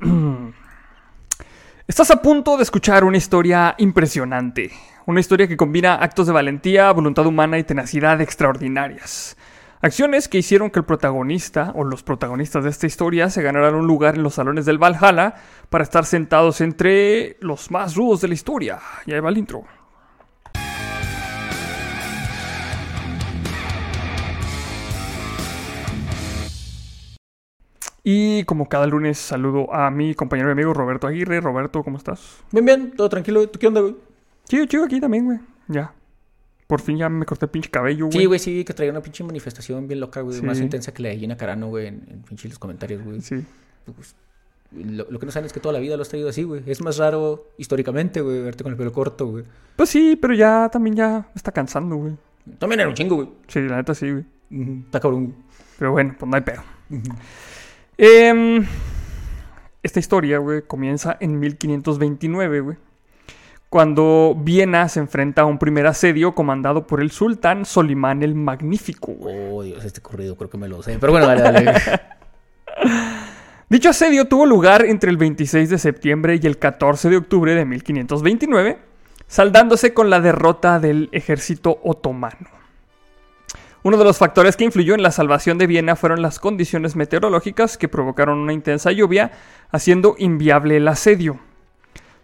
Estás a punto de escuchar una historia impresionante. Una historia que combina actos de valentía, voluntad humana y tenacidad extraordinarias. Acciones que hicieron que el protagonista o los protagonistas de esta historia se ganaran un lugar en los salones del Valhalla para estar sentados entre los más rudos de la historia. Y ahí va el intro. Y como cada lunes saludo a mi compañero y amigo Roberto Aguirre. Roberto, ¿cómo estás? Bien, bien, todo tranquilo. ¿Tú qué onda, güey? Chido, chido aquí también, güey. Ya. Por fin ya me corté el pinche cabello, güey. Sí, güey, sí, que traía una pinche manifestación bien loca, güey. Sí. Más intensa que la de Gina Carano, güey, en, en pinche los comentarios, güey. Sí. Pues, lo, lo que no saben es que toda la vida lo has traído así, güey. Es más raro históricamente, güey, verte con el pelo corto, güey. Pues sí, pero ya también ya me está cansando, güey. También era un chingo, güey. Sí, la neta sí, güey. Está cabrón, güey. Pero bueno, pues no hay pedo. Em, esta historia, güey, comienza en 1529, güey. Cuando Viena se enfrenta a un primer asedio comandado por el sultán Solimán el Magnífico, güey. Oh, Dios, este corrido creo que me lo sé. Pero bueno, dale, dale. Dicho asedio tuvo lugar entre el 26 de septiembre y el 14 de octubre de 1529, saldándose con la derrota del ejército otomano. Uno de los factores que influyó en la salvación de Viena fueron las condiciones meteorológicas que provocaron una intensa lluvia, haciendo inviable el asedio.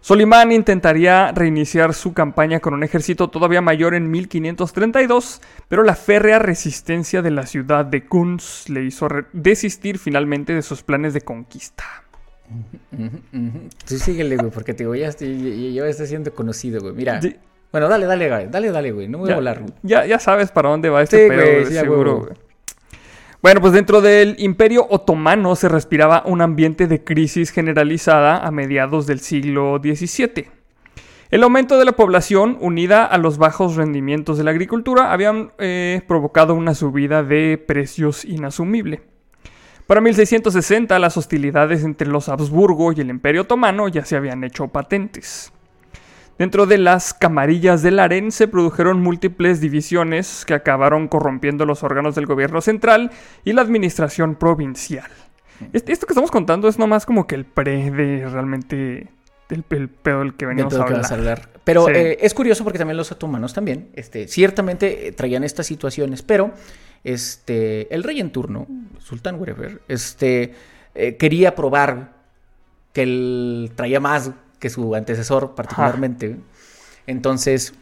Solimán intentaría reiniciar su campaña con un ejército todavía mayor en 1532, pero la férrea resistencia de la ciudad de Kunz le hizo desistir finalmente de sus planes de conquista. Tú síguele, güey, porque te digo, ya, estoy, ya, ya está siendo conocido, güey. Mira. Bueno, dale, dale, güey. Dale, dale, güey. No me voy Ya, a volar, ya, ya sabes para dónde va este Sí, pedo, güey, sí, seguro. güey. Bueno, pues dentro del Imperio Otomano se respiraba un ambiente de crisis generalizada a mediados del siglo XVII. El aumento de la población, unida a los bajos rendimientos de la agricultura, habían eh, provocado una subida de precios inasumible. Para 1660, las hostilidades entre los Habsburgo y el Imperio Otomano ya se habían hecho patentes. Dentro de las camarillas del harén se produjeron múltiples divisiones que acabaron corrompiendo los órganos del gobierno central y la administración provincial. Este- Esto que estamos contando es nomás como que el pre de realmente del el pedo del que Del veníamos pedo a que hablar. vas a hablar. Pero Sí. eh, es curioso porque también los otomanos también, este, ciertamente eh, traían estas situaciones, pero este, el rey en turno, Sultán whatever, este, eh, quería probar que él traía más que su antecesor particularmente. Entonces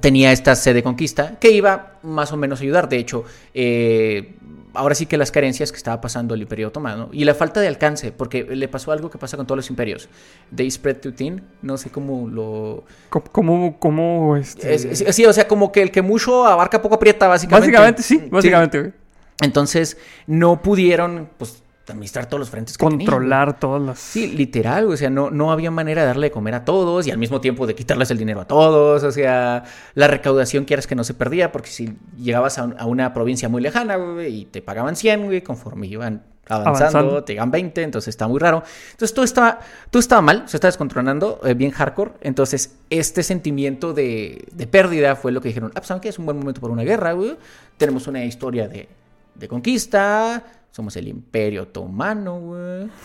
tenía esta sede conquista que iba más o menos a ayudar. De hecho, eh, ahora sí que las carencias que estaba pasando el imperio otomano y la falta de alcance, porque le pasó algo que pasa con todos los imperios. They spread too thin, no sé cómo lo... ¿Cómo, cómo, este... Es- es- sí, o sea, como que el que mucho abarca poco aprieta, básicamente. básicamente sí, básicamente, güey. Entonces, no pudieron, pues, administrar todos los frentes que. Controlar todas las... Sí, literal, o sea, no, no había manera de darle de comer a todos y al mismo tiempo de quitarles el dinero a todos, o sea, la recaudación quieras que no se perdía, porque si llegabas a, un- a una provincia muy lejana, güey, y te pagaban 100, güey, conforme iban avanzando, Avanzando. te llegan 20, entonces está muy raro. Entonces todo estaba, todo estaba mal, se estaba descontrolando, eh, bien hardcore, entonces este sentimiento de, de pérdida fue lo que dijeron, ah, pues ¿saben qué? Es un buen momento para una guerra, güey, tenemos una historia de, de conquista, somos el imperio otomano, güey.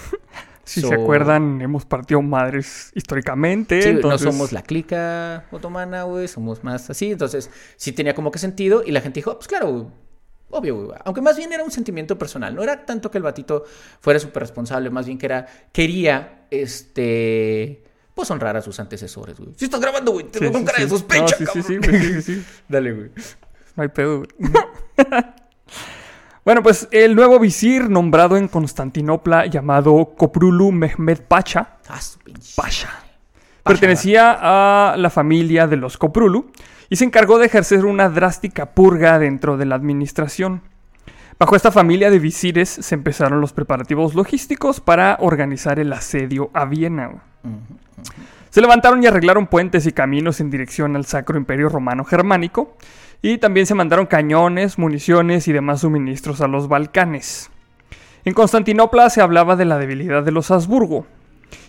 Si So- se acuerdan, hemos partido madres históricamente. Sí, entonces... no somos la clica otomana, güey, somos más así. Entonces, sí tenía como que sentido y la gente dijo, "Ah, pues claro, güey, obvio, güey. Aunque más bien era un sentimiento personal, no era tanto que el batito fuera súper responsable, más bien que era, quería, este, pues honrar a sus antecesores, güey. Si estás grabando, güey, te Sí, con cara de sospecha, No, sí, sí, cabrón. sí, güey, sí, sí, sí. Dale, güey. No hay pedo. güey. bueno, pues el nuevo visir nombrado en Constantinopla llamado Koprulu Mehmed Pacha, Ah, Pasha, pertenecía a la familia de los Koprulu y se encargó de ejercer una drástica purga dentro de la administración. Bajo esta familia de visires se empezaron los preparativos logísticos para organizar el asedio a Viena. Se levantaron y arreglaron puentes y caminos en dirección al Sacro Imperio Romano Germánico, y también se mandaron cañones, municiones y demás suministros a los Balcanes. En Constantinopla se hablaba de la debilidad de los Habsburgo,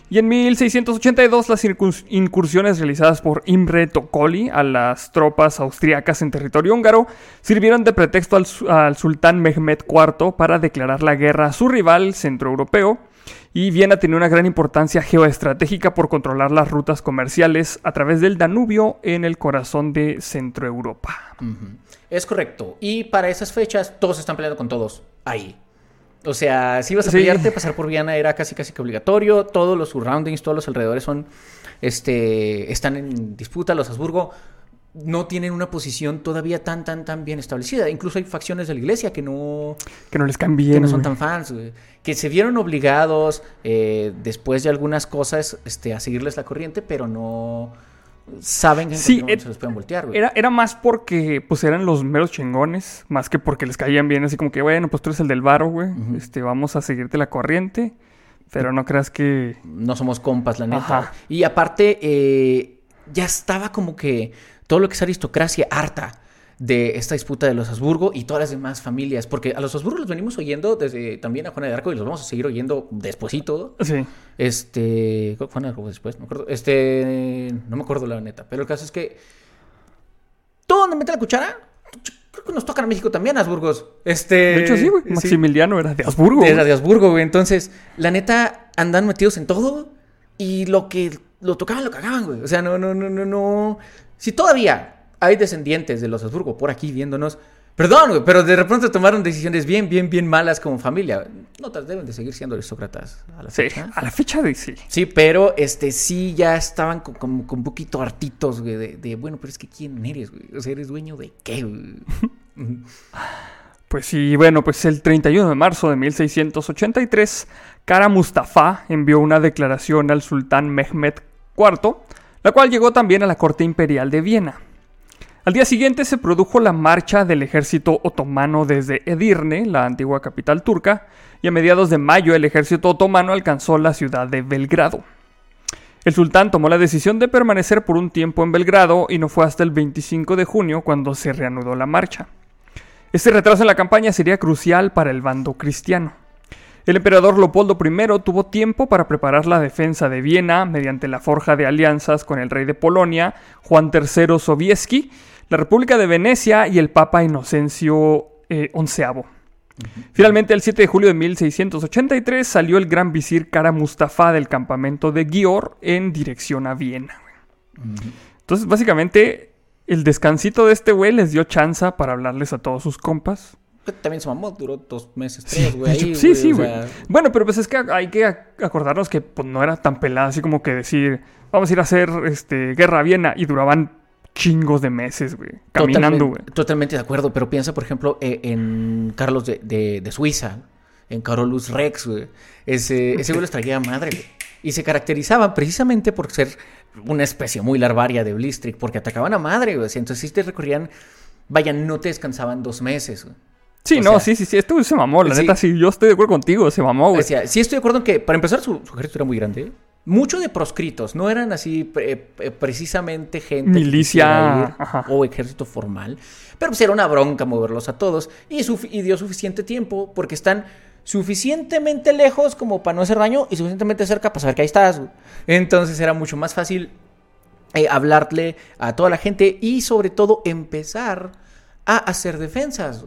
y en 1682 las incurs- incursiones realizadas por Imre Tokoli a las tropas austriacas en territorio húngaro sirvieron de pretexto al sultán Mehmed IV para declarar la guerra a su rival centroeuropeo y Viena tenía una gran importancia geoestratégica por controlar las rutas comerciales a través del Danubio en el corazón de Centro Europa. Es correcto. Y para esas fechas todos están peleando con todos ahí. O sea, si ibas a pelearte, pasar por Viena era casi casi que obligatorio. Todos los surroundings, todos los alrededores son, este, están en disputa. Los Habsburgo no tienen una posición todavía tan, tan, tan bien establecida. Incluso hay facciones de la iglesia que no... Que no les cambien. Que no son tan fans, Que se vieron obligados eh, después de algunas cosas este, a seguirles la corriente, pero no saben que sí, se los pueden voltear, Era, era más porque pues eran los meros chingones, más que porque les caían bien, así como que, bueno, pues tú eres el del varo, güey. Este, vamos a seguirte la corriente. Pero no creas que. No somos compas, la neta. Y aparte, eh, ya estaba como que todo lo que es aristocracia harta de esta disputa de los Habsburgo y todas las demás familias, porque a los Habsburgo los venimos oyendo desde también a Juana de Arco y los vamos a seguir oyendo despuésito. Sí. Este, Juana de Arco después, no me acuerdo, este, no me acuerdo la neta, pero el caso es que todo donde mete la cuchara, creo que nos tocan a México también, Habsburgos. Este, de hecho sí, güey, Maximiliano era de Habsburgo. Era de Habsburgo, güey. Entonces, la neta andan metidos en todo y lo que lo tocaban lo cagaban, güey. O sea, no no no no no si todavía hay descendientes de los Habsburgo por aquí viéndonos, perdón, güey, pero de repente tomaron decisiones bien, bien, bien malas como familia. Notas deben de seguir siendo aristócratas a la fecha. a la fecha de sí. Sí, pero este sí ya estaban como con, un poquito hartitos, güey, de, bueno, pero es que ¿quién eres, güey? O sea, ¿eres dueño de qué, güey? Pues sí, bueno, pues el 31 de marzo de 1683, Kara Mustafa envió una declaración al sultán Mehmed IV la cual llegó también a la corte imperial de Viena. Al día siguiente se produjo la marcha del ejército otomano desde Edirne, la antigua capital turca, y a mediados de mayo el ejército otomano alcanzó la ciudad de Belgrado. El sultán tomó la decisión de permanecer por un tiempo en Belgrado y no fue hasta el 25 de junio cuando se reanudó la marcha. Este retraso en la campaña sería crucial para el bando cristiano. El emperador Leopoldo I tuvo tiempo para preparar la defensa de Viena mediante la forja de alianzas con el rey de Polonia, Juan III Sobieski, la República de Venecia y el Papa Inocencio XI. Eh, Finalmente, el 7 de julio de 1683 salió el gran visir Kara Mustafa del campamento de Gior en dirección a Viena. Entonces, básicamente, el descansito de este güey les dio chance para hablarles a todos sus compas también se mamó, duró dos meses, tres, güey. Sí, sí, güey. Bueno, pero pues es que hay que acordarnos que pues, no era tan pelada así como que decir, vamos a ir a hacer este, guerra a Viena y duraban chingos de meses, güey. Caminando, güey. Totalmente, de acuerdo, pero piensa, por ejemplo, e, en Carlos de, de, Suiza, en Carolus Rex, güey. Ese, ese güey les traía madre, güey. Y se caracterizaban precisamente por ser una especie muy larvaria de Blistric, porque atacaban a madre, güey. Entonces sí te recorrían, vaya, no te descansaban dos meses, güey. Sí, no, sí, sí, sí, esto se mamó, la neta, sí, yo estoy de acuerdo contigo, se mamó, güey. sí estoy de acuerdo en que, para empezar, su, ejército era muy grande. Mucho de proscritos, no eran así eh, precisamente gente... Milicia. o ejército formal. Pero pues era una bronca moverlos a todos y, y dio suficiente tiempo porque están suficientemente lejos como para no hacer daño y suficientemente cerca para saber que ahí estás. Entonces era mucho más fácil eh, hablarle a toda la gente y sobre todo empezar a hacer defensas.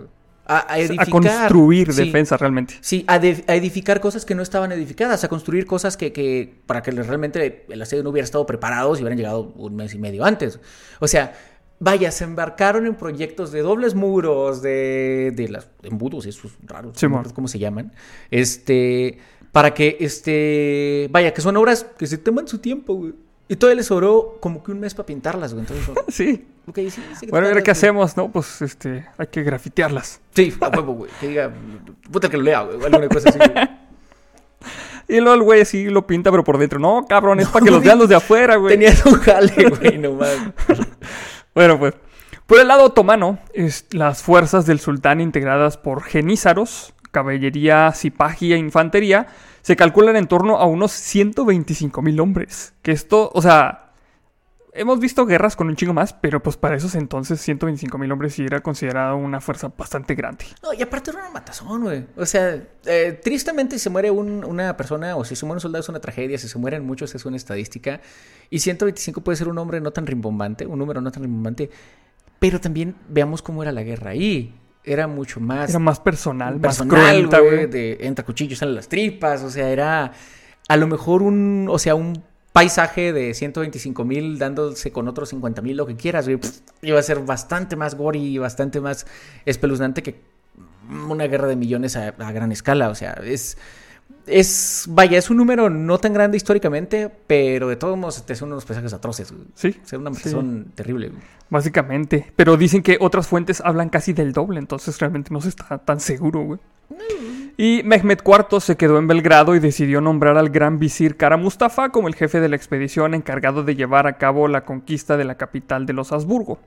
A, edificar. A construir defensa realmente. Sí, a, edificar cosas que no estaban edificadas, a construir cosas que, que para que realmente el asedio no hubiera estado preparado si hubieran llegado un mes y medio antes. O sea, vaya, se embarcaron en proyectos de dobles muros, de, de las embudos, esos raros, no cómo se llaman, este, para que, este, vaya, que son obras que se toman su tiempo, güey. Y todavía les sobró como que un mes para pintarlas, güey. Entonces, sí. bueno, a ver qué hacemos, ¿no? Pues este, hay que grafitearlas. Sí, a huevo, güey. Que diga, puta que lo lea, güey. Alguna cosa así, Y luego el güey sí lo pinta, pero por dentro. No, cabrón, es para que los vean los de afuera, güey. Tenías un jale, güey, nomás. bueno, pues. Por el lado otomano, es, las fuerzas del sultán integradas por genízaros, caballería, cipagia e infantería, se calculan en torno a unos 125 mil hombres. Que esto, o sea, hemos visto guerras con un chingo más, pero pues para esos entonces 125 mil hombres sí era considerado una fuerza bastante grande. No, y aparte era una matazón, güey. O sea, eh, tristemente si se muere una persona o si se muere un soldado es una tragedia, si se mueren muchos es una estadística. Y 125 puede ser un hombre no tan rimbombante, un número no tan rimbombante. Pero también veamos cómo era la guerra ahí era mucho más. Era más personal, personal, más cruenta, güey. De entra cuchillos, salen las tripas, o sea, era. a lo mejor un, o sea, un paisaje de 125 mil dándose con otros 50 mil, lo que quieras, güey, iba a ser bastante más gory y bastante más espeluznante que una guerra de millones a, a gran escala. O sea, es, es, vaya, es un número no tan grande históricamente, pero de todos modos te son unos paisajes atroces. güey. Sí. O sea, una Sí. persona terrible. güey. Básicamente. Pero dicen que otras fuentes hablan casi del doble, entonces realmente no se está tan seguro, güey. Y Mehmed IV se quedó en Belgrado y decidió nombrar al gran visir Kara Mustafa como el jefe de la expedición encargado de llevar a cabo la conquista de la capital de los Habsburgo.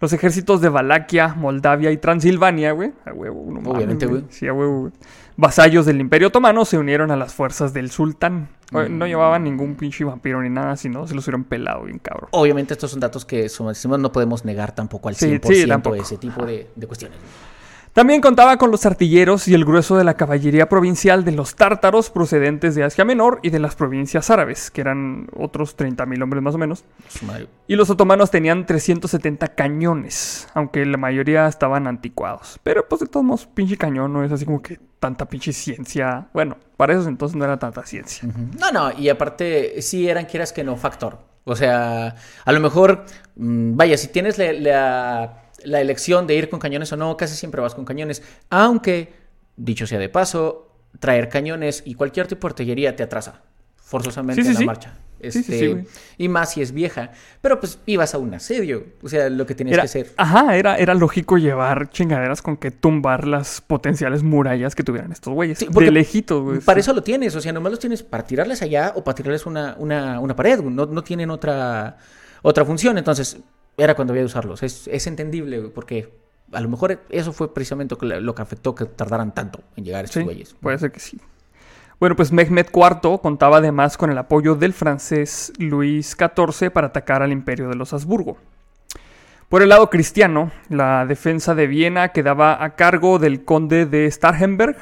Los ejércitos de Valaquia, Moldavia y Transilvania, güey, a huevo, no Obviamente, güey. Sí, a huevo, güey. Vasallos del Imperio Otomano se unieron a las fuerzas del sultán. Mm. No llevaban ningún pinche vampiro ni nada, sino se los hubieran pelado bien cabrón. Obviamente estos son datos que no podemos negar tampoco al Sí, 100% sí, tampoco. ese tipo de, de cuestiones. También contaba con los artilleros y el grueso de la caballería provincial de los tártaros procedentes de Asia Menor y de las provincias árabes, que eran otros 30.000 hombres más o menos. Y los otomanos tenían 370 cañones, aunque la mayoría estaban anticuados. Pero pues de todos modos, pinche cañón no es así como que tanta pinche ciencia. Bueno, para esos entonces no era tanta ciencia. No, no, y aparte, sí eran, quieras que no, factor. O sea, a lo mejor, mm, vaya, si tienes la, la- la elección de ir con cañones o no, casi siempre vas con cañones. Aunque, dicho sea de paso, traer cañones y cualquier tipo de artillería te atrasa forzosamente Sí, sí, en la sí. marcha. Sí, sí, Este, y más si es vieja. Pero pues ibas a un asedio. O sea, lo que tenías Era, que hacer. ajá, era, era lógico llevar chingaderas con que tumbar las potenciales murallas que tuvieran estos güeyes. De lejitos, güey. Para eso lo tienes, o sea, nomás los tienes para tirarles allá o para tirarles una, una, una pared, no, no tienen otra, otra función, entonces era cuando había de usarlos. Es, es entendible, porque a lo mejor eso fue precisamente lo que, afectó que tardaran tanto en llegar estos Sí, güeyes. puede ser que sí. Bueno, pues Mehmed IV contaba además con el apoyo del francés Luis XIV para atacar al imperio de los Habsburgo. Por el lado cristiano, la defensa de Viena quedaba a cargo del conde de Starhemberg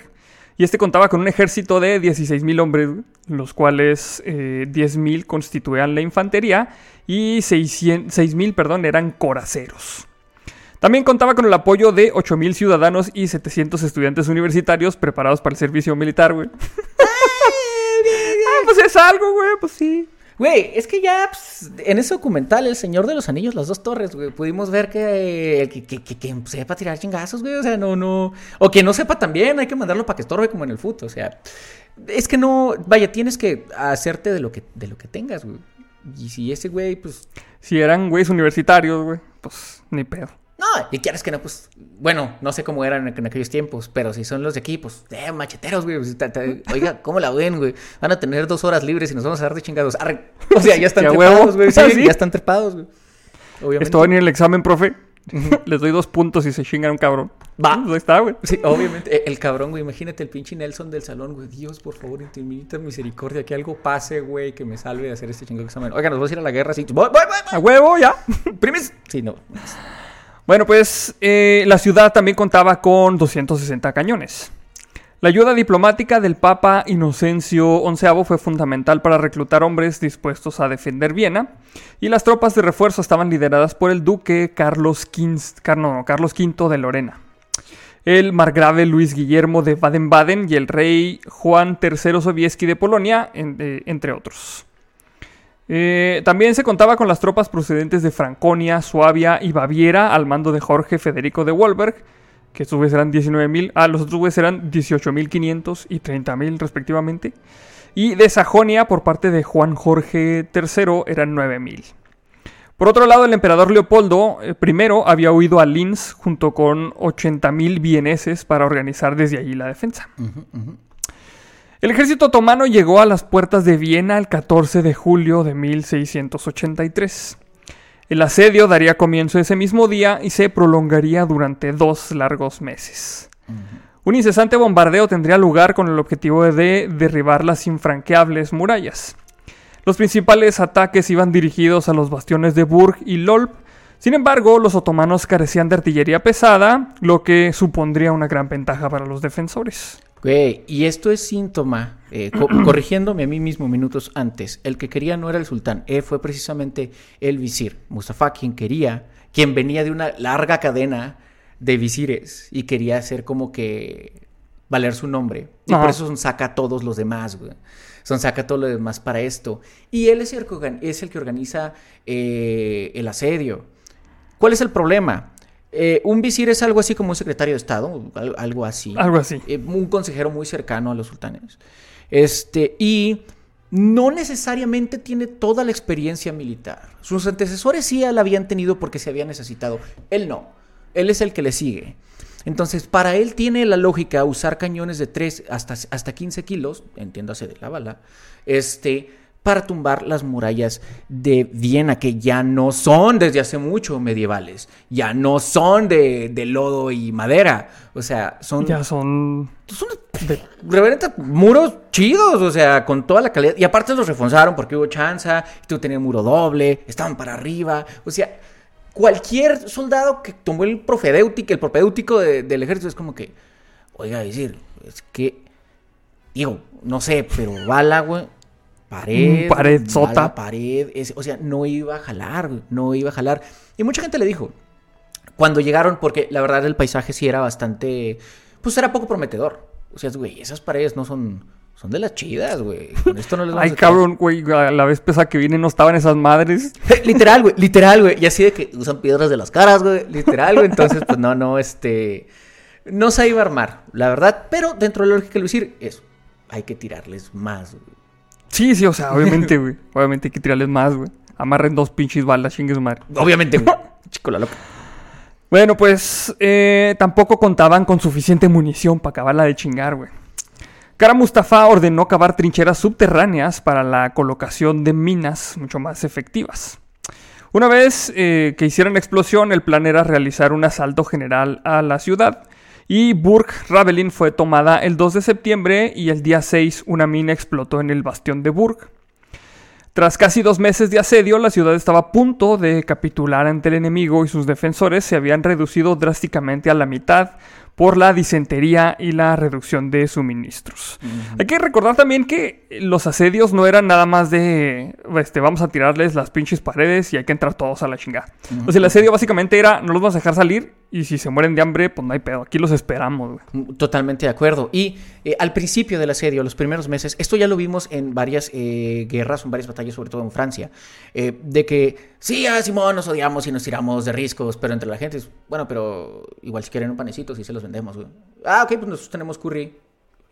y este contaba con un ejército de 16.000 hombres, los cuales eh, 10.000 constituían la infantería y 600 6.000 perdón, eran coraceros. También contaba con el apoyo de 8.000 ciudadanos y 700 estudiantes universitarios preparados para el servicio militar, güey. ah, pues es algo, güey, pues sí. Güey, es que ya pues, en ese documental, El Señor de los Anillos, las dos torres, güey, pudimos ver que, que, que, que- que sepa tirar chingazos, güey, o sea, no, no, o que no sepa también, hay que mandarlo para que estorbe como en el fútbol, o sea, es que no, vaya, tienes que hacerte de lo que, de lo que tengas, güey, y si ese güey, pues, Si eran güeyes universitarios, güey, pues ni pedo. no, y quieres que no, pues, bueno, no sé cómo eran en, aquellos tiempos, pero si son los de aquí, pues, eh, macheteros, güey, pues, ta- ta- oiga, ¿cómo la ven, güey? Van a tener dos horas libres y nos vamos a dar de chingados, arre. o sea, ya están trepados, güey, sí, Sí. ya están trepados, güey. Obviamente. Esto va a venir en el examen, profe. Les doy dos puntos y se chingan un cabrón. Va. Pues ahí está, güey. Sí, obviamente. Eh, El cabrón, güey. Imagínate el pinche Nelson del salón, güey. Dios, por favor, infinita misericordia. Que algo pase, güey. Que me salve de hacer este chingado examen. Oiga, nos vamos a ir a la guerra. Sí. Voy, voy, voy, A huevo, ya. voy. Primis. Sí, no. Bueno, pues eh, la ciudad también contaba con 260 cañones. La ayuda diplomática del Papa Inocencio XI fue fundamental para reclutar hombres dispuestos a defender Viena, y las tropas de refuerzo estaban lideradas por el duque Carlos, V de Lorena, el margrave Luis Guillermo de Baden-Baden y el rey Juan III Sobieski de Polonia, eh, entre otros. Eh, también se contaba con las tropas procedentes de Franconia, Suabia y Baviera al mando de Jorge Federico de Wolberg, que estos güeyes eran 19.000, ah, los otros güeyes eran 18.500 y 30.000 respectivamente. Y de Sajonia por parte de Juan Jorge III eran 9.000. Por otro lado, el emperador Leopoldo eh, I había huido a Linz junto con 80.000 vieneses para organizar desde allí la defensa. El ejército otomano llegó a las puertas de Viena el 14 de julio de 1683. El asedio daría comienzo ese mismo día y se prolongaría durante dos largos meses. Un incesante bombardeo tendría lugar con el objetivo de derribar las infranqueables murallas. Los principales ataques iban dirigidos a los bastiones de Burg y Lolb. Sin embargo, los otomanos carecían de artillería pesada, lo que supondría una gran ventaja para los defensores. Güey, y esto es síntoma, eh, co- corrigiéndome a mí mismo minutos antes, el que quería no era el sultán, eh, fue precisamente el visir, Mustafa, quien quería, quien venía de una larga cadena de visires y quería hacer como que valer su nombre. Y Ajá. por eso saca a todos los demás, güey. Son saca todo lo demás para esto. Y él es el que, organ- es el que organiza eh, el asedio. ¿Cuál es el problema? Eh, un visir es algo así como un secretario de Estado, al- algo así. Algo así. Eh, un consejero muy cercano a los sultanes. Este, y no necesariamente tiene toda la experiencia militar. Sus antecesores sí la habían tenido porque se había necesitado. Él no. Él es el que le sigue. Entonces, para él tiene la lógica usar cañones de 3 hasta, hasta 15 kilos, entiéndase de la bala, este, para tumbar las murallas de Viena, que ya no son desde hace mucho medievales, ya no son de, de lodo y madera, o sea, son, Ya son. son reverentes muros chidos, o sea, con toda la calidad, y aparte los reforzaron porque hubo chanza, tú tenías muro doble, estaban para arriba, o sea, cualquier soldado que tomó el profedéutico, el propedéutico de- del ejército es como que, oiga, decir, es que, digo, no sé, pero bala, güey, pared, pared, sota. pared, es- o sea, no iba a jalar, no iba a jalar. Y mucha gente le dijo, cuando llegaron, porque la verdad el paisaje sí era bastante, pues era poco prometedor. O sea, güey, esas paredes no son, son de las chidas, güey. Con esto no les Ay, cabrón, güey. A la vez pesada que viene no estaban esas madres. literal, güey, literal, güey. Y así de que usan piedras de las caras, güey. Literal, güey. Entonces, pues no, no, este. No se iba a armar, la verdad. Pero dentro de la lógica de decir, eso. Hay que tirarles más, güey. Sí, sí, o sea, obviamente, güey. Obviamente hay que tirarles más, güey. Amarren dos pinches balas, chingues madre. Obviamente, güey. Chico, la loca. Bueno, pues eh, tampoco contaban con suficiente munición para acabarla de chingar, güey. Kara Mustafa ordenó cavar trincheras subterráneas para la colocación de minas mucho más efectivas. Una vez eh, que hicieran explosión, el plan era realizar un asalto general a la ciudad. Y Burg Ravelin fue tomada el 2 de septiembre y el día 6 una mina explotó en el bastión de Burg. Tras casi dos meses de asedio, la ciudad estaba a punto de capitular ante el enemigo y sus defensores se habían reducido drásticamente a la mitad por la disentería y la reducción de suministros. Hay que recordar también que los asedios no eran nada más de, este, vamos a tirarles las pinches paredes y hay que entrar todos a la chingada. O sea, el asedio básicamente era, no los vamos a dejar salir y si se mueren de hambre, pues no hay pedo, aquí los esperamos, güey. Totalmente de acuerdo. Y eh, al principio del asedio, los primeros meses, esto ya lo vimos en varias eh, guerras, en varias batallas, sobre todo en Francia, eh, de que sí, a Simón nos odiamos y nos tiramos de riscos, pero entre la gente es, bueno, pero igual si quieren un panecito, sí se los vendemos, güey. Ah, ok, pues nosotros tenemos curry.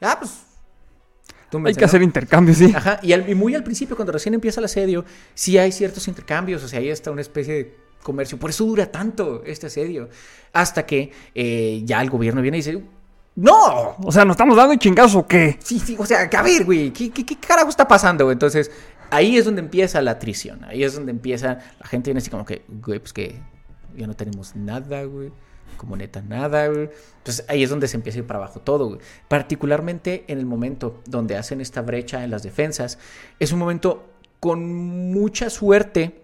Ah, pues... Hay que hacer intercambios, sí. Ajá, y, al- y muy al principio, cuando recién empieza el asedio, sí hay ciertos intercambios, o sea, ahí está una especie de comercio. Por eso dura tanto este asedio. Hasta que eh, ya el gobierno viene y dice, ¡No! O sea, ¿nos estamos dando chingazos o qué? Sí, sí, o sea, a ver, güey, ¿qué, qué, qué carajo está pasando? Entonces, ahí es donde empieza la atrición, ahí es donde empieza, la gente viene así como que, güey, pues que ya no tenemos nada, güey, como neta nada, güey. Entonces, ahí es donde se empieza a ir para abajo todo, güey. Particularmente en el momento donde hacen esta brecha en las defensas, es un momento con mucha suerte,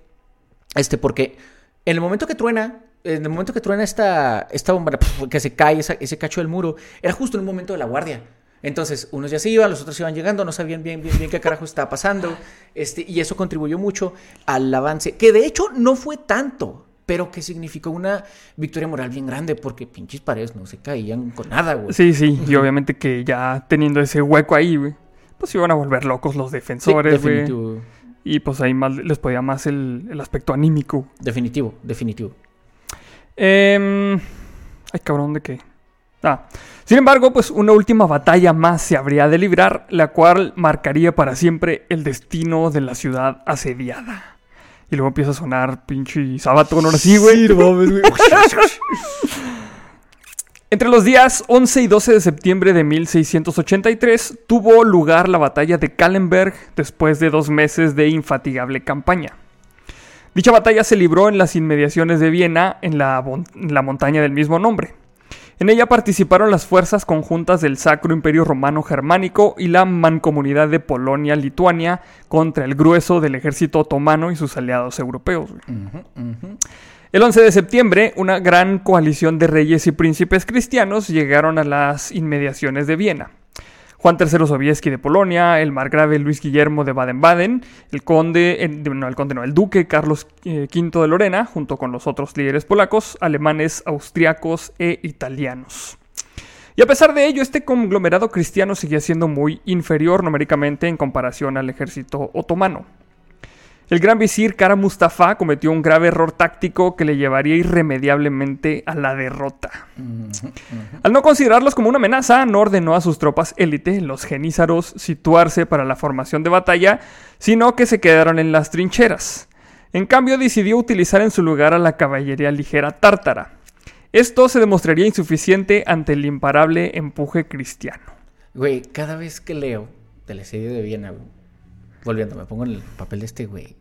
este, porque en el momento que truena, en el momento que truena esta, esta bomba, que se cae esa- ese cacho del muro, era justo en un momento de la guardia. Entonces, unos ya se iban, los otros iban llegando, no sabían bien, bien, bien qué carajo estaba pasando. Este, y eso contribuyó mucho al avance, que de hecho no fue tanto, pero que significó una victoria moral bien grande, porque pinches paredes no se caían con nada, güey. Sí, sí, y obviamente que ya teniendo ese hueco ahí, güey, pues iban a volver locos los Sí, defensores, güey. Y pues ahí más les podía más el, el aspecto anímico. definitivo, definitivo. Em, ay, cabrón, ¿de qué? Ah. Sin embargo, pues una última batalla más se habría de librar, la cual marcaría para siempre el destino de la ciudad asediada. Y luego empieza a sonar pinche sabatón ahora sí, güey. Entre los días 11 y 12 de septiembre de 1683 tuvo lugar la batalla de Kallenberg después de dos meses de infatigable campaña. Dicha batalla se libró en las inmediaciones de Viena, en la, montaña del mismo nombre. En ella participaron las fuerzas conjuntas del Sacro Imperio Romano Germánico y la Mancomunidad de Polonia-Lituania contra el grueso del ejército otomano y sus aliados europeos. El 11 de septiembre, una gran coalición de reyes y príncipes cristianos llegaron a las inmediaciones de Viena. Juan III Sobieski de Polonia, el margrave Luis Guillermo de Baden-Baden, el conde, eh, no, el conde no, el duque Carlos eh, V de Lorena, junto con los otros líderes polacos, alemanes, austriacos e italianos. Y a pesar de ello, este conglomerado cristiano seguía siendo muy inferior numéricamente en comparación al ejército otomano. El gran visir Kara Mustafa cometió un grave error táctico que le llevaría irremediablemente a la derrota. Al no considerarlos como una amenaza, no ordenó a sus tropas élite, los genízaros, situarse para la formación de batalla, sino que se quedaron en las trincheras. En cambio, decidió utilizar en su lugar a la caballería ligera tártara. Esto se demostraría insuficiente ante el imparable empuje cristiano. Güey, cada vez que leo del asedio de Viena, güey, volviendo, me pongo en el papel de este güey.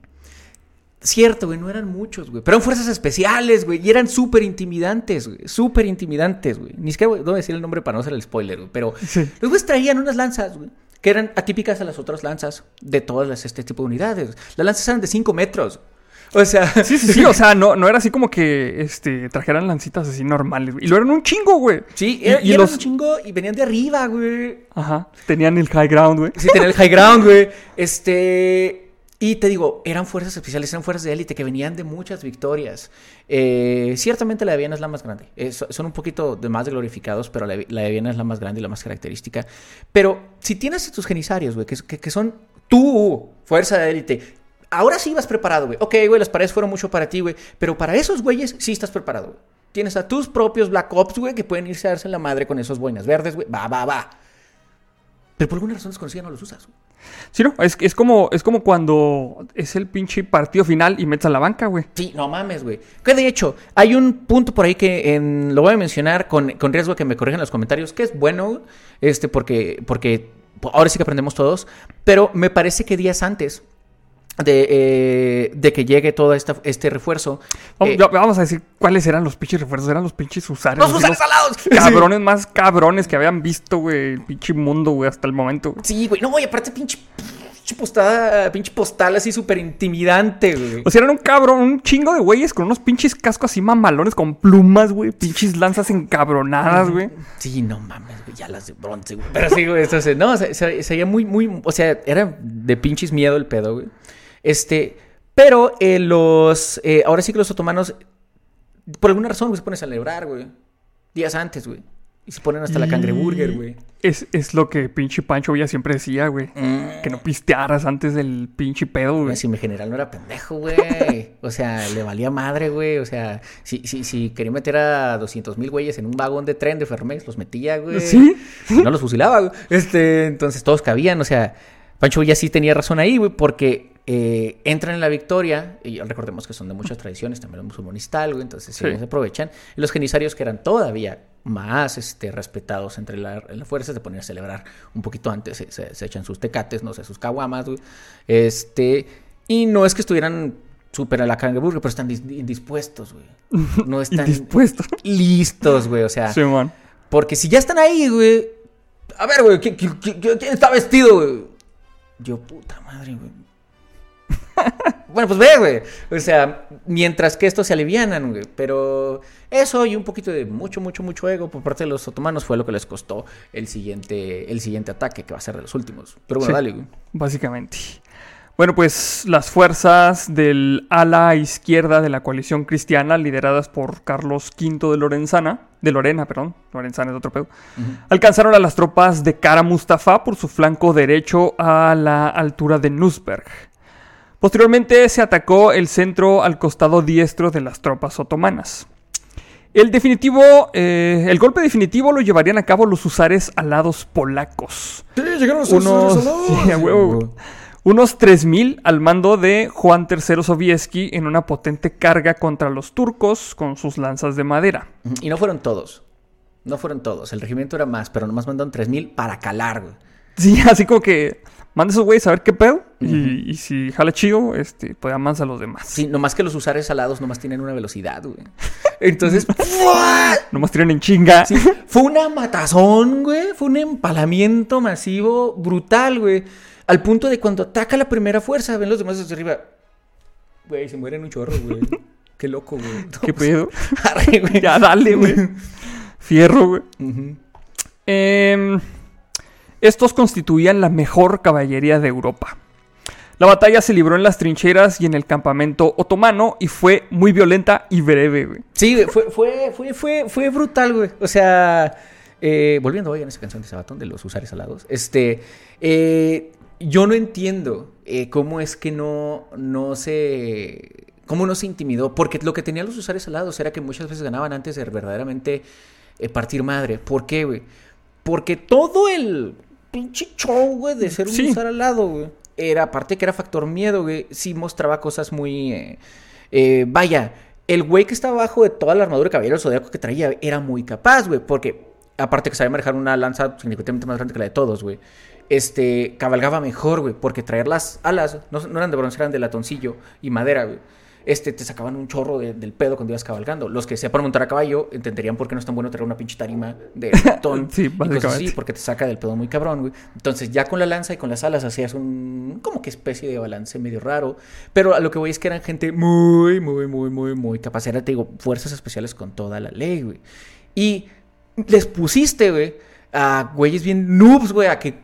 Cierto, güey, no eran muchos, güey. Pero eran fuerzas especiales, güey. Y eran súper intimidantes, güey. Súper intimidantes, güey. Ni siquiera voy a decir el nombre para no hacer el spoiler, güey. Pero Sí. los güeyes traían unas lanzas, güey. Que eran atípicas a las otras lanzas de todas las, este tipo de unidades. Las lanzas eran de 5 metros. O sea, Sí, sí, sí, o sea, no, no era así como que este, trajeran lancitas así normales, güey. Y lo eran un chingo, güey. sí, Y- era- y y eran los- un chingo y venían de arriba, güey. Ajá, tenían el high ground, güey. Sí, tener el high ground, güey. Este. Y te digo, eran fuerzas especiales, eran fuerzas de élite que venían de muchas victorias. Eh, ciertamente la de Viena es la más grande. Eh, so- son un poquito de más glorificados, pero la, de- la de Viena es la más grande y la más característica. Pero si tienes a tus genisarios, güey, que, que- que son tu fuerza de élite, ahora sí vas preparado, güey. Ok, güey, las paredes fueron mucho para ti, güey. Pero para esos güeyes sí estás preparado, güey. Tienes a tus propios Black Ops, güey, que pueden irse a darse en la madre con esos boinas verdes, güey. Va, va, va. Pero por alguna razón desconocida no los usas, güey. Sí, no, es, es, como, es como cuando es el pinche partido final y metes a la banca, güey. Sí, no mames, güey. Que de hecho, hay un punto por ahí que en- lo voy a mencionar con, con riesgo de que me corrijan en los comentarios, que es bueno, este, porque, porque ahora sí que aprendemos todos, pero me parece que días antes de, eh, de que llegue todo esta, este refuerzo. Vamos, eh, vamos a decir cuáles eran los pinches refuerzos. Eran los pinches usares. ¡Los usares alados! Cabrones más cabrones que habían visto, güey, el pinche mundo, güey, hasta el momento. Sí, güey. No, y aparte pinche, pinche postada, pinche postal así súper intimidante, güey. O sea, eran un cabrón, un chingo de güeyes con unos pinches cascos así mamalones con plumas, güey. Pinches lanzas encabronadas, güey. Sí, no mames, güey, ya las de bronce, güey. Pero sí, güey, entonces, no, se, se, se veía muy, muy, o sea, era de pinches miedo el pedo, güey. Este, pero eh, los, eh, ahora sí que los otomanos, por alguna razón, güey, se ponen a celebrar, güey. Días antes, güey. Y se ponen hasta la cangreburger, güey. Es, es lo que pinche Pancho Villa siempre decía, güey. Que no pistearas antes del pinche pedo, güey. Si mi general no era pendejo, güey. O sea, le valía madre, güey. O sea, si, si, si quería meter a 200 mil güeyes en un vagón de tren de Fermex, los metía, güey. ¿Sí? No los fusilaba, güey. Este, entonces todos cabían. O sea, Pancho Villa sí tenía razón ahí, güey, porque eh, entran en la victoria. Y recordemos que son de muchas tradiciones, también los musulmanes güey. Entonces sí, se aprovechan. Y los genisarios que eran todavía más este, respetados entre la, en la fuerza se ponían a celebrar un poquito antes. Se, se- se echan sus tecates, no sé, sus caguamas, güey. Este, y no es que estuvieran súper a la cangreburger, pero están dis- indispuestos, güey. No están Indispuesto. listos, güey. O sea, Sí, man. porque si ya están ahí, güey. A ver, güey, ¿quién, quién- quién- quién está vestido, güey? Yo, puta madre, güey. bueno, pues ve, güey. O sea, mientras que estos se alivianan, güey. Pero eso y un poquito de mucho, mucho, mucho ego por parte de los otomanos fue lo que les costó el siguiente, el siguiente ataque, que va a ser de los últimos. Pero bueno, Sí. dale, güey. Básicamente. Bueno, pues las fuerzas del ala izquierda de la coalición cristiana, lideradas por Carlos V de Lorenzana, de Lorena, perdón, Lorenzana es otro pedo, alcanzaron a las tropas de Kara Mustafa por su flanco derecho a la altura de Nusberg. Posteriormente se atacó el centro al costado diestro de las tropas otomanas. El definitivo, eh, el golpe definitivo lo llevarían a cabo los usares alados polacos Sí, llegaron unos, sí, a huevo, güey. unos 3.000 al mando de Juan III Sobieski en una potente carga contra los turcos con sus lanzas de madera. Y no fueron todos. No fueron todos. El regimiento era más, pero nomás mandaron 3000 para calar. Sí, así como que manda esos güeyes a ver qué pedo y, y si jala chido, este, pues amansa a los demás. Sí, nomás que los usares alados nomás tienen una velocidad, güey. Entonces. Nomás tiran en chinga. Sí, fue una matazón, güey. Fue un empalamiento masivo brutal, güey. Al punto de cuando ataca la primera fuerza, ven los demás desde arriba. Güey, se mueren un chorro, güey. Qué loco, güey. ¿Qué pedo? Arre, güey. Ya dale, güey. Fierro, güey. Em, estos constituían la mejor caballería de Europa. La batalla se libró en las trincheras y en el campamento otomano y fue muy violenta y breve, güey. Sí, fue, fue, fue, fue, fue brutal, güey. O sea, eh, volviendo hoy en esa canción de Sabatón de los usares alados, este, eh, yo no entiendo eh, cómo es que no, no se, cómo no se intimidó, porque lo que tenían los usares alados era que muchas veces ganaban antes de verdaderamente partir madre. ¿Por qué, güey? Porque todo el pinche show, güey, de ser un Sí. usar alado, güey, era, aparte que era factor miedo, güey, sí mostraba cosas muy, eh, eh, vaya, el güey que estaba abajo de toda la armadura de caballero zodiaco que traía era muy capaz, güey, porque aparte que sabía manejar una lanza significativamente más grande que la de todos, güey. Este, cabalgaba mejor, güey, porque traer las alas no, no eran de bronce, eran de latoncillo y madera, güey. Este, te sacaban un chorro de- del pedo cuando ibas cabalgando. Los que sepan montar a caballo entenderían por qué no es tan bueno traer una pinche tarima de latón. Sí, y cosas así, básicamente. porque te saca del pedo muy cabrón, güey. Entonces, ya con la lanza y con las alas hacías un como que especie de balance medio raro. Pero a lo que voy es que eran gente muy, muy, muy, muy, muy capaz. Era, te digo, fuerzas especiales con toda la ley, güey. Y les pusiste, güey, a güeyes bien noobs, güey, a que,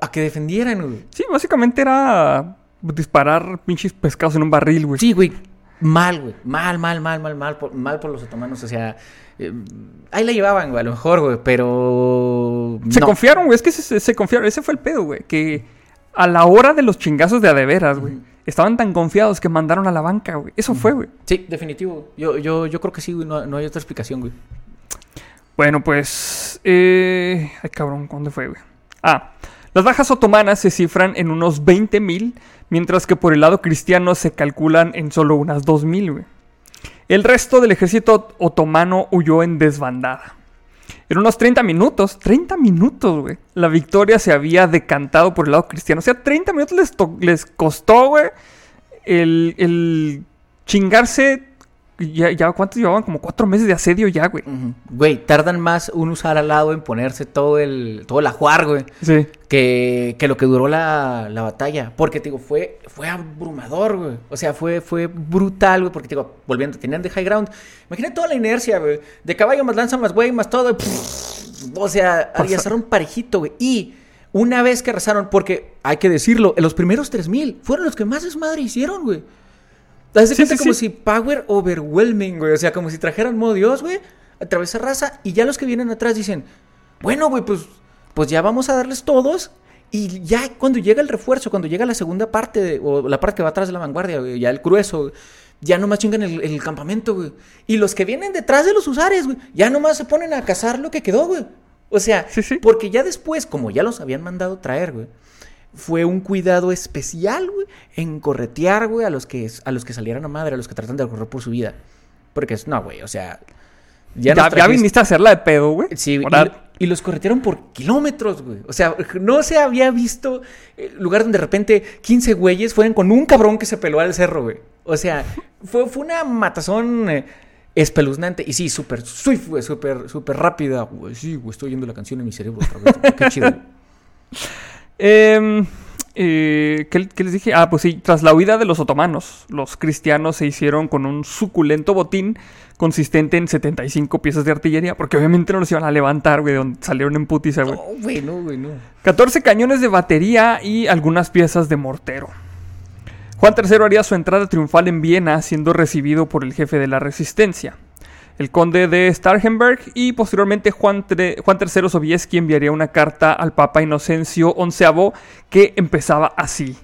a que defendieran, güey. Sí, básicamente era disparar pinches pescados en un barril, güey. Sí, güey. Mal, güey. Mal, mal, mal, mal, mal. Por, mal por los otomanos. O sea, eh, ahí la llevaban, güey, a lo mejor, güey. Pero. Se no. confiaron, güey. Es que se, confiaron. Ese fue el pedo, güey. Que a la hora de los chingazos de adeveras, güey. Estaban tan confiados que mandaron a la banca, güey. Eso fue, güey. Sí, definitivo. Yo, yo, yo creo que sí, güey. No, no hay otra explicación, güey. Bueno, pues. Eh... Ay, cabrón, ¿dónde fue, güey? Ah. Las bajas otomanas se cifran en unos 20.000, mientras que por el lado cristiano se calculan en solo unas 2.000, güey. El resto del ejército otomano huyó en desbandada. En unos 30 minutos, 30 minutos, güey. La victoria se había decantado por el lado cristiano. O sea, 30 minutos les, les costó, güey, el, el chingarse. Ya, ya, ¿cuántos llevaban? Como cuatro meses de asedio ya, güey. Güey, tardan más un usar al lado en ponerse todo el, todo el ajuar, güey. Sí. que, que lo que duró la, la batalla. Porque, te digo, fue, fue abrumador, güey. O sea, fue, fue brutal, güey. Porque, te digo, volviendo, tenían de high ground. Imagina toda la inercia, güey. De caballo más lanza más güey, más todo. pff, o sea, arrasaron parejito, güey. Y una vez que arrasaron, porque hay que decirlo, en los primeros 3000 fueron los que más desmadre hicieron, güey. Das Sí, cuenta sí, como sí. si power overwhelming, güey. O sea, como si trajeran modo Dios, güey. Atravesar raza. Y ya los que vienen atrás dicen, bueno, güey, pues, pues ya vamos a darles todos. Y ya cuando llega el refuerzo, cuando llega la segunda parte, de- o la parte que va atrás de la vanguardia, güey, ya el grueso, güey, ya nomás chingan el, el campamento, güey. Y los que vienen detrás de los usares, güey, ya nomás se ponen a cazar lo que quedó, güey. O sea, porque ya después, como ya los habían mandado traer, güey, fue un cuidado especial, güey, en corretear, güey, a los que a los que salieran a madre, a los que tratan de correr por su vida. Porque es, no, güey, o sea, Ya, ya trajiste- viniste a hacerla de pedo, güey. Sí, y, y los corretearon por kilómetros, güey. O sea, no se había visto eh, lugar donde de repente 15 güeyes fueran con un cabrón que se peló al cerro, güey. O sea, fue, fue una matazón eh, espeluznante. Y sí, súper swift, güey, súper, súper rápida, güey. Sí, güey, estoy oyendo la canción en mi cerebro otra vez. Qué chido. eh, ¿qué, qué les dije? Ah, pues sí, tras la huida de los otomanos, los cristianos se hicieron con un suculento botín consistente en 75 piezas de artillería, porque obviamente no los iban a levantar, güey, de donde salieron en putiza, güey. No, güey, no, güey, no. 14 cañones de batería y algunas piezas de mortero. Juan III haría su entrada triunfal en Viena, siendo recibido por el jefe de la resistencia, el conde de Starhemberg, y posteriormente Juan, tre- Juan III Sobieski enviaría una carta al Papa Inocencio XI que empezaba así: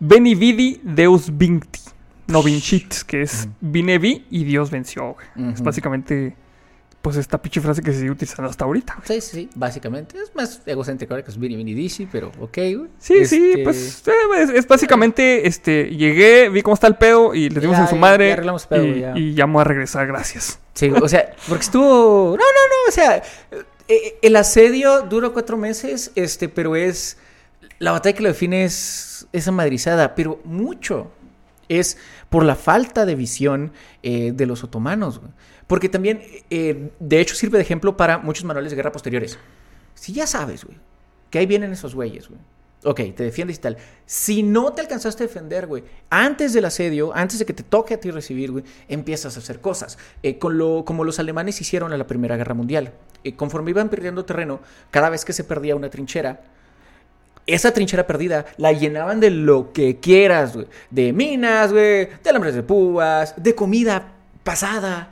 Veni vidi Deus vincti, no vincit, que es vine vi y Dios venció. Es básicamente, pues, esta pinche frase que se sigue utilizando hasta ahorita. güey. Sí, sí, sí, básicamente. Es más egocéntrico ahora que es Vini Vini Dici, pero ok, güey. Sí, sí, Este, pues eh, es, es básicamente, este, llegué, vi cómo está el pedo y le dimos Ya, en su ya, madre ya arreglamos pedo, y, ya. y llamo a regresar, gracias. Sí, o sea, porque estuvo. No, no, no, o sea, eh, el asedio duró cuatro meses, este, pero es. La batalla que lo define es esa madrizada, pero mucho es por la falta de visión eh, de los otomanos. güey. Porque también, eh, de hecho, sirve de ejemplo para muchos manuales de guerra posteriores. Si ya sabes, güey, que ahí vienen esos güeyes, güey. Ok, te defiendes y tal. Si no te alcanzaste a defender, güey, antes del asedio, antes de que te toque a ti recibir, güey, empiezas a hacer cosas. Eh, con lo, como los alemanes hicieron en la Primera Guerra Mundial. Eh, conforme iban perdiendo terreno, cada vez que se perdía una trinchera, esa trinchera perdida la llenaban de lo que quieras, güey. De minas, güey, de alambres de púas, de comida pasada,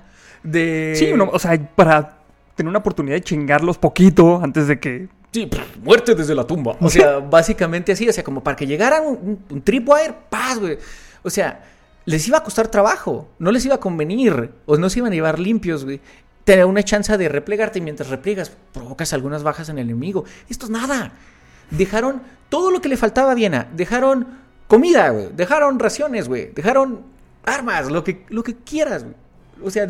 de... Sí, uno- o sea, para tener una oportunidad de chingarlos poquito antes de que... Sí, pff, muerte desde la tumba. O sea, básicamente así. O sea, como para que llegaran un, un, un tripwire, paz, güey. O sea, les iba a costar trabajo. No les iba a convenir. O no se iban a llevar limpios, güey. Tener una chance de replegarte y mientras repliegas provocas algunas bajas en el enemigo. Esto es nada. Dejaron todo lo que le faltaba a Viena. Dejaron comida, güey. Dejaron raciones, güey. Dejaron armas, lo que, lo que quieras, güey. O sea,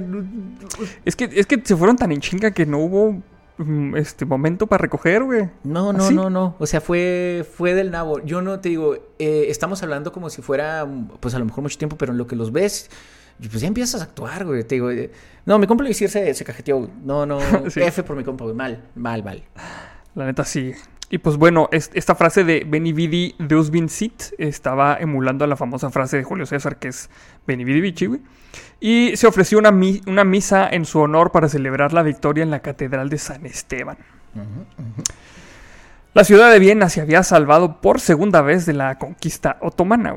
Es que, es que se fueron tan en chinga que no hubo mm, este momento para recoger, güey. No, no, ¿Así? no, no. O sea, fue, fue del nabo. Yo no te digo, eh, estamos hablando como si fuera, pues a lo mejor mucho tiempo, pero en lo que los ves, pues ya empiezas a actuar, güey. Te digo, eh, no, mi compa Luisir se, se cajeteó, güey. No, no, Sí. F por mi compa, güey. Mal, mal, mal. La neta sí. Y pues bueno, es- esta frase de Beni Vidi Deus Vincit estaba emulando a la famosa frase de Julio César que es Beni Vidi Vici, güey. Y se ofreció una, mi- una misa en su honor para celebrar la victoria en la Catedral de San Esteban. La ciudad de Viena se había salvado por segunda vez de la conquista otomana.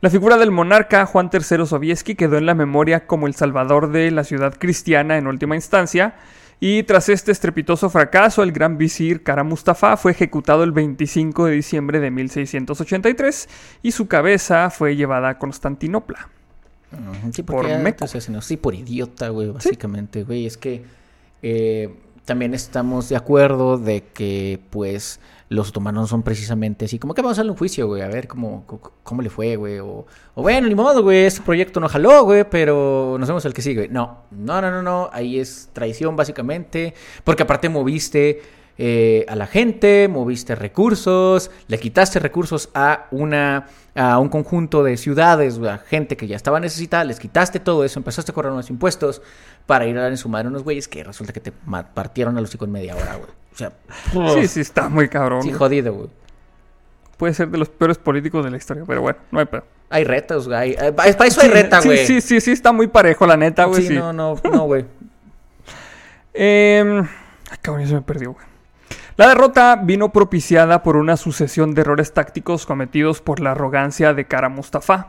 La figura del monarca Juan III Sobieski quedó en la memoria como el salvador de la ciudad cristiana en última instancia, y tras este estrepitoso fracaso, el gran visir Kara Mustafa fue ejecutado el 25 de diciembre de 1683 y su cabeza fue llevada a Constantinopla. Sí, Por porque ya meco. Sí, por idiota, güey, básicamente, güey. Es que eh, también estamos de acuerdo de que, pues, los otomanos no son precisamente así. Como que vamos a darle un juicio, güey, a ver cómo, cómo, cómo le fue, güey. O, o bueno, ni modo, güey, este proyecto no jaló, güey, pero nos vemos el que sigue. No, no, no, no, no. Ahí es traición, básicamente. Porque aparte moviste eh, a la gente, moviste recursos, le quitaste recursos a una a un conjunto de ciudades, a gente que ya estaba necesitada, les quitaste todo eso, empezaste a cobrar unos impuestos para ir a dar en su madre a unos güeyes que resulta que te partieron a los hijos en media hora, güey. O sea, Sí, sí, está muy cabrón. sí, jodido, güey. Puede ser de los peores políticos de la historia, pero bueno, no hay pedo. Hay retas, güey. Para eso hay Sí, reta, sí, güey. Sí, sí, sí, está muy parejo, la neta, güey. Sí, sí. no, no, no, güey. Eh, ay, cabrón, ya se me perdió, güey. La derrota vino propiciada por una sucesión de errores tácticos cometidos por la arrogancia de Kara Mustafa.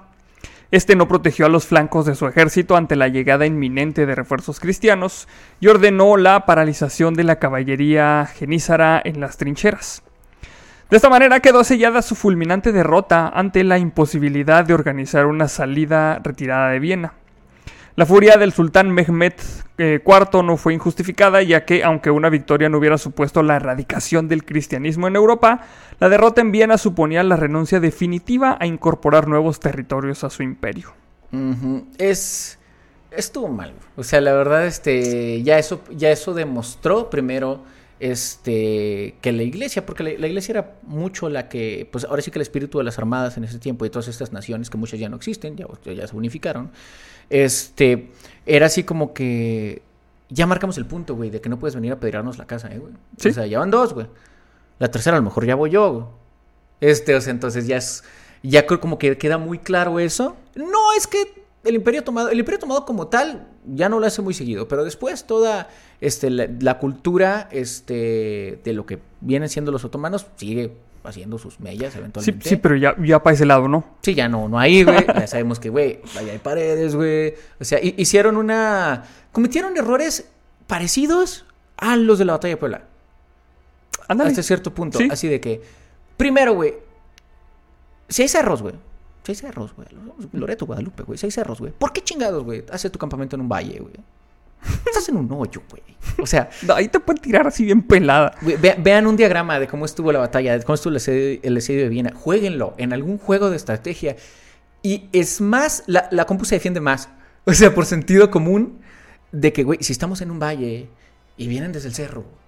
Este no protegió a los flancos de su ejército ante la llegada inminente de refuerzos cristianos y ordenó la paralización de la caballería genízara en las trincheras. De esta manera quedó sellada su fulminante derrota ante la imposibilidad de organizar una salida retirada de Viena. La furia del sultán Mehmed eh, IV no fue injustificada, ya que, aunque una victoria no hubiera supuesto la erradicación del cristianismo en Europa, la derrota en Viena suponía la renuncia definitiva a incorporar nuevos territorios a su imperio. Es. Estuvo mal. O sea, la verdad, este. Ya eso, ya eso demostró primero. Este. Que la iglesia. Porque la, la iglesia era mucho la que. Pues ahora sí que el espíritu de las armadas en ese tiempo. Y todas estas naciones que muchas ya no existen. Ya, ya se unificaron. Este. Era así como que. Ya marcamos el punto, güey. De que no puedes venir a pedirnos la casa, eh, güey. Sí. O sea, ya van dos, güey. La tercera a lo mejor ya voy yo, güey. Este, o sea, entonces ya es. Ya creo como que queda muy claro eso. No, es que el Imperio Tomado, el Imperio Tomado como tal, ya no lo hace muy seguido. Pero después toda este, la, la cultura este, de lo que vienen siendo los otomanos sigue haciendo sus mellas Sí, eventualmente. sí, pero ya, ya para ese lado, ¿no? Sí, ya no, no hay, güey. Ya sabemos que, güey, allá hay paredes, güey. O sea, hi- hicieron una. Cometieron errores parecidos a los de la batalla de Puebla. Ándale. Hasta cierto punto. Sí. Así de que. Primero, güey. Hay cerros, güey. Hay cerros, güey. Loreto, Guadalupe, güey. Hay cerros, güey. ¿Por qué chingados, güey? Hace tu campamento en un valle, güey. Estás en un hoyo, güey. O sea, Ahí te pueden tirar así bien pelada. vean un diagrama de cómo estuvo la batalla, de cómo estuvo el asedio de Viena. Jueguenlo en algún juego de estrategia. Y es más, la, la compu se defiende más. O sea, por sentido común, de que, güey, si estamos en un valle y vienen desde el cerro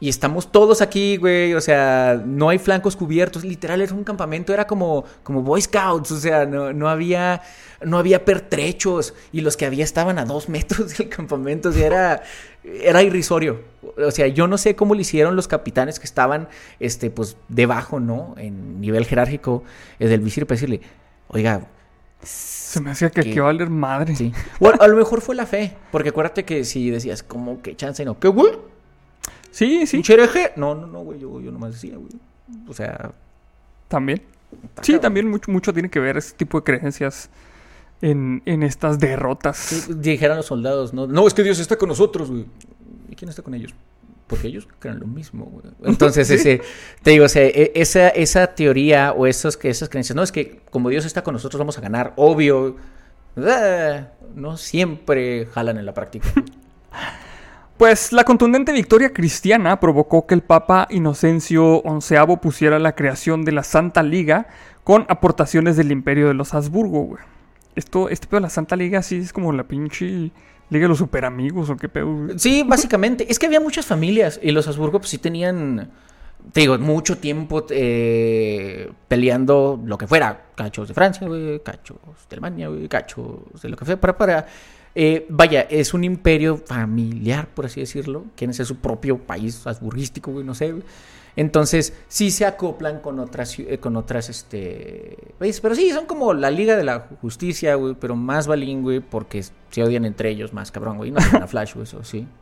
y estamos todos aquí, güey, o sea, no hay flancos cubiertos, literal era un campamento, era como, como Boy Scouts, o sea, no, no había, no había pertrechos y los que había estaban a dos metros del campamento, o sea, era, era irrisorio. O sea, yo no sé cómo lo hicieron los capitanes que estaban, este, pues, debajo, ¿no? En nivel jerárquico eh, del visir para decirle, oiga, Se me hacía que va a valer madre. Sí. O a, a lo mejor fue la fe. Porque acuérdate que si decías, como que chance no. ¿Qué, güey? Sí, sí, ¿Un chereje? No, no, no, güey. Yo, yo nomás decía, güey. O sea. también. Sí, cabrón. también mucho, mucho tiene que ver ese tipo de creencias en, en estas derrotas. Sí, dijeran los soldados, ¿no? No, es que Dios está con nosotros, güey. ¿Y quién está con ellos? Porque ellos creen lo mismo, güey. Entonces, ese, te digo, o sea, e- esa, esa teoría o esos, que esas creencias, no, es que como Dios está con nosotros vamos a ganar, obvio. Ah, no siempre jalan en la práctica. Pues la contundente victoria cristiana provocó que el Papa Inocencio XI pusiera la creación de la Santa Liga con aportaciones del Imperio de los Habsburgo, güey. Esto, este pedo de la Santa Liga sí es como la pinche Liga de los Superamigos o qué pedo, güey. Sí, básicamente. Es que había muchas familias y los Habsburgo pues sí tenían, te digo, mucho tiempo eh, peleando lo que fuera. Cachos de Francia, güey, cachos de Alemania, güey, cachos de lo que fuera. Para, para, eh, vaya, es un imperio familiar, por así decirlo. Quieren ser su propio país habsburgístico, güey, no sé, güey. Entonces, sí se acoplan con otras, eh, con otras, este... países. Pero sí, son como la Liga de la Justicia, güey, pero más balín, güey, porque se odian entre ellos más, cabrón, güey. No a Flash, güey, eso sí.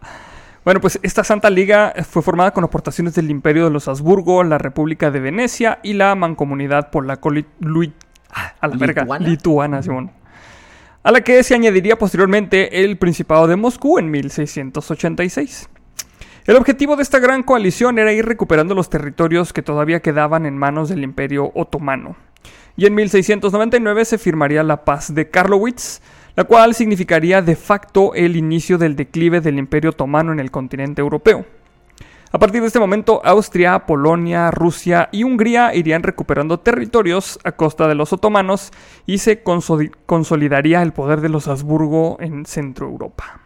Bueno, pues esta Santa Liga fue formada con aportaciones del Imperio de los Habsburgo, la República de Venecia y la Mancomunidad Polaco Li- Lui- ah, a la verga, ¿Lituana? Simón. A la que se añadiría posteriormente el Principado de Moscú en 1686. El objetivo de esta gran coalición era ir recuperando los territorios que todavía quedaban en manos del Imperio Otomano. Y en 1699 se firmaría la paz de Karlowitz, la cual significaría de facto el inicio del declive del Imperio Otomano en el continente europeo. A partir de este momento, Austria, Polonia, Rusia y Hungría irían recuperando territorios a costa de los otomanos y se consoli- consolidaría el poder de los Habsburgo en Centro Europa.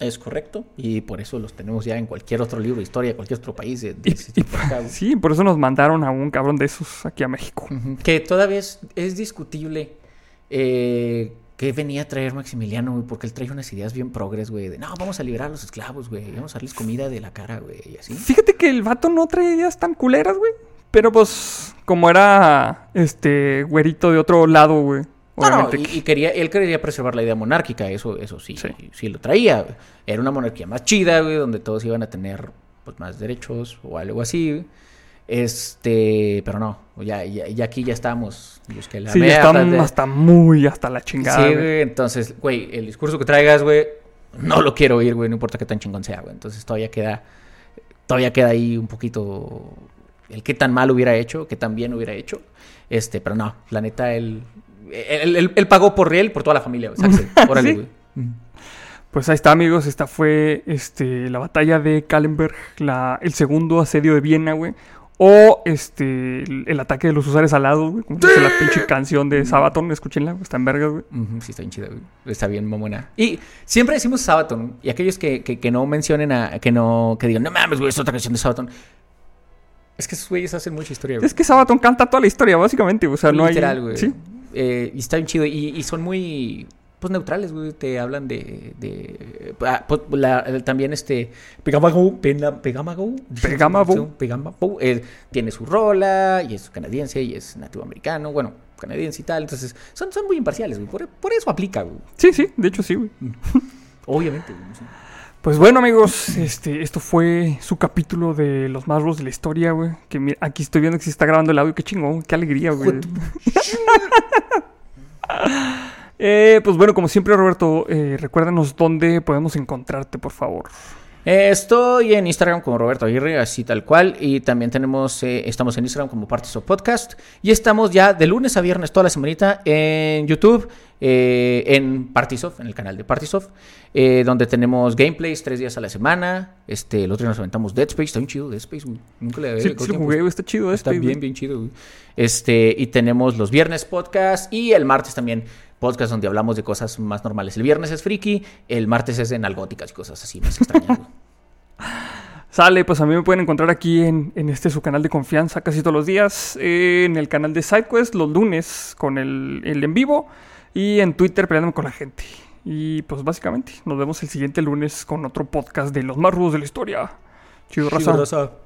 Es correcto. Y por eso los tenemos ya en cualquier otro libro de historia, cualquier otro país de, de Y- sí, por eso nos mandaron a un cabrón de esos aquí a México. Que todavía es, es discutible eh, qué venía a traer Maximiliano, güey, porque él trae unas ideas bien progres, güey, de no, vamos a liberar a los esclavos, güey, vamos a darles comida de la cara, güey, y así. Fíjate que el vato no traía ideas tan culeras, güey. Pero pues, como era este güerito de otro lado, güey. No, no, obviamente y, que- y quería, él quería preservar la idea monárquica, eso, eso sí, Sí. sí, lo traía. Era una monarquía más chida, güey, donde todos iban a tener pues más derechos o algo así. güey. Este, pero no, ya, ya, ya aquí ya estamos. Dios que la Sí, ya mea, está hasta de- hasta muy hasta la chingada. Sí, güey. entonces, güey, el discurso que traigas, güey, no lo quiero oír, güey, no importa qué tan chingón sea, güey. Entonces todavía queda, todavía queda ahí un poquito el qué tan mal hubiera hecho, qué tan bien hubiera hecho. Este, pero no, la neta, él, él, él- él pagó por él, por toda la familia, güey. Sáquese, Órale, Sí. güey. Pues ahí está, amigos. Esta fue este, la batalla de Kallenberg, la, el segundo asedio de Viena, güey. O este, el, el ataque de los usares alados, güey. Como dice la pinche canción de Sabaton. Escúchenla, güey, está en vergas, güey. Ujú, sí, está bien chida, güey. Está bien mamona. Y siempre decimos Sabaton. Y aquellos que, que, que no mencionen a... Que no... Que digan, no mames, güey, es otra canción de Sabaton. Es que esos güeyes hacen mucha historia, güey. Es que Sabaton canta toda la historia, básicamente. O sea, no Literal, hay. güey. Sí. Eh, y está bien chido. Y, y son muy, pues, neutrales, güey. Te hablan de... de ah, pues, la- también este... Pegamago. Pegamago. Pegamago. Pegamago. eh, tiene su rola. Y es canadiense. Y es nativo americano. Bueno, canadiense y tal. Entonces, son, son muy imparciales, güey. Por, por eso aplica, güey. sí, sí, de hecho sí, güey. Obviamente, güey. Pues bueno, amigos, este, esto fue su capítulo de los más rudos de la historia, güey. Que mira, aquí estoy viendo que se está grabando el audio, qué chingón, qué alegría, güey. Eh, pues bueno, como siempre, Roberto, eh, recuérdanos dónde podemos encontrarte, por favor. Eh, Estoy en Instagram como Roberto Aguirre, así tal cual. Y también tenemos, eh, estamos en Instagram como Partes of Podcast. Y estamos ya de lunes a viernes toda la semanita en YouTube, eh, en Partisoft, en el canal de Partisoft, eh, donde tenemos gameplays tres días a la semana. Este, el otro día nos aventamos Dead Space, está bien chido Dead Space, güey. Nunca le había Sí, sí jugué, está chido Está este, bien, güey. bien chido, güey. Este, y tenemos los viernes podcast y el martes también podcast donde hablamos de cosas más normales. El viernes es friki, el martes es de nalgóticas y cosas así más extrañas, güey. Sale, pues a mí me pueden encontrar aquí en, en este su canal de confianza casi todos los días, eh, en el canal de SideQuest los lunes con el, el en vivo y en Twitter peleándome con la gente. Y pues básicamente nos vemos el siguiente lunes con otro podcast de los más rudos de la historia. Chido, raza.